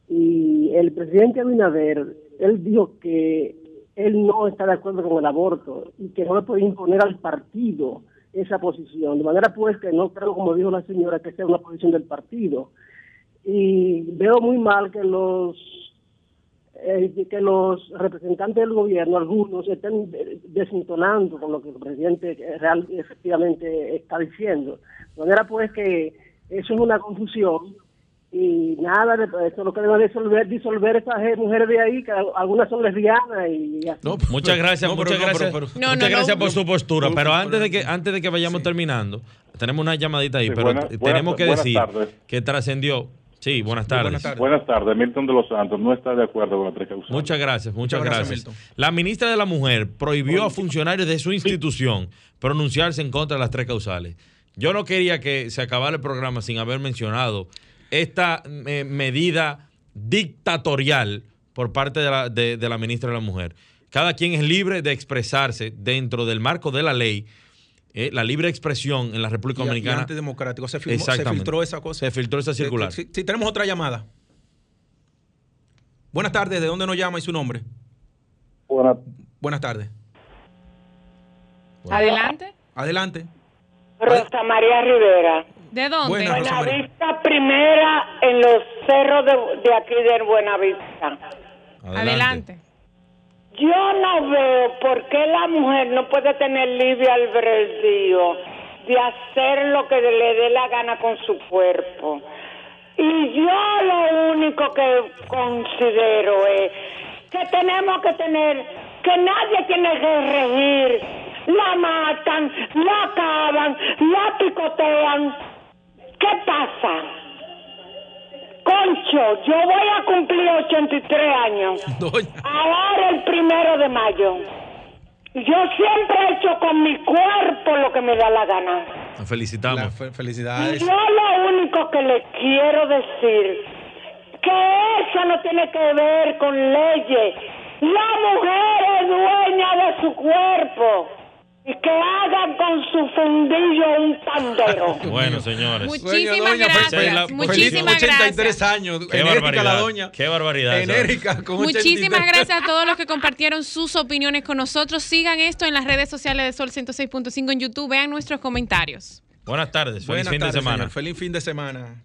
Y el presidente Abinader, él dijo que él no está de acuerdo con el aborto y que no le puede imponer al partido esa posición. De manera pues que no creo, como dijo la señora, que sea una posición del partido. Y veo muy mal que los eh, que los representantes del gobierno, algunos, estén desintonando con lo que el presidente real, efectivamente está diciendo. De manera pues que eso es una confusión y nada, de- eso es lo que debe disolver, disolver esas eh, mujeres de ahí, que algunas son lesbianas y así. Muchas gracias, no, pero muchas no, gracias. pero- pero- No, muchas no, gracias no. por su postura. Pero antes de que antes de que vayamos terminando, tenemos una llamadita ahí, Sí, pero buena- tenemos que decir tardes. que trascendió. Sí, buenas tardes. Buenas tardes. Milton de los Santos no está de acuerdo con la precaución. Muchas gracias, muchas, Muchas gracias. gracias, La ministra de la Mujer prohibió a funcionarios de su institución pronunciarse en contra de las tres causales. Yo no quería que se acabara el programa sin haber mencionado esta eh, medida dictatorial por parte de la, de- de la ministra de la Mujer. Cada quien es libre de expresarse dentro del marco de la ley, eh, la libre expresión en la República Y- y Dominicana. antidemocrático. Se, filmó- se Exactamente. filtró esa cosa. Se filtró esa circular. Sí, sí, tenemos otra llamada. Buenas tardes, ¿de dónde nos llama y su nombre? Buenas tardes. Adelante. Adelante. Rosa María Rivera. ¿De dónde? Buena, Rosa María. Buenavista primera en los cerros de, de aquí de Buenavista. Adelante. Yo no veo por qué la mujer no puede tener libre albedrío de hacer lo que le dé la gana con su cuerpo. Y yo lo único que considero es que tenemos que tener, que nadie tiene que regir. La matan, la acaban, la picotean. ¿Qué pasa? Concho, yo voy a cumplir 83 años. Ahora el primero de mayo. Yo siempre he hecho con mi cuerpo lo que me da la gana. Nos felicitamos. Y felicidades. yo lo único que le quiero decir, que eso no tiene que ver con leyes. La mujer es dueña de su cuerpo. Y que hagan con su fundillo un pandero. Bueno, señores. Muchísimas Doña, gracias. La- Muchísimas 83 gracias. años. Qué enérgica barbaridad. la doña. Qué barbaridad. con Muchísimas 83. gracias a todos los que compartieron sus opiniones con nosotros. Sigan esto en las redes sociales de Sol 106.5 en YouTube. Vean nuestros comentarios. Buenas tardes. Feliz Buenas fin tardes, de semana. señor. Feliz fin de semana.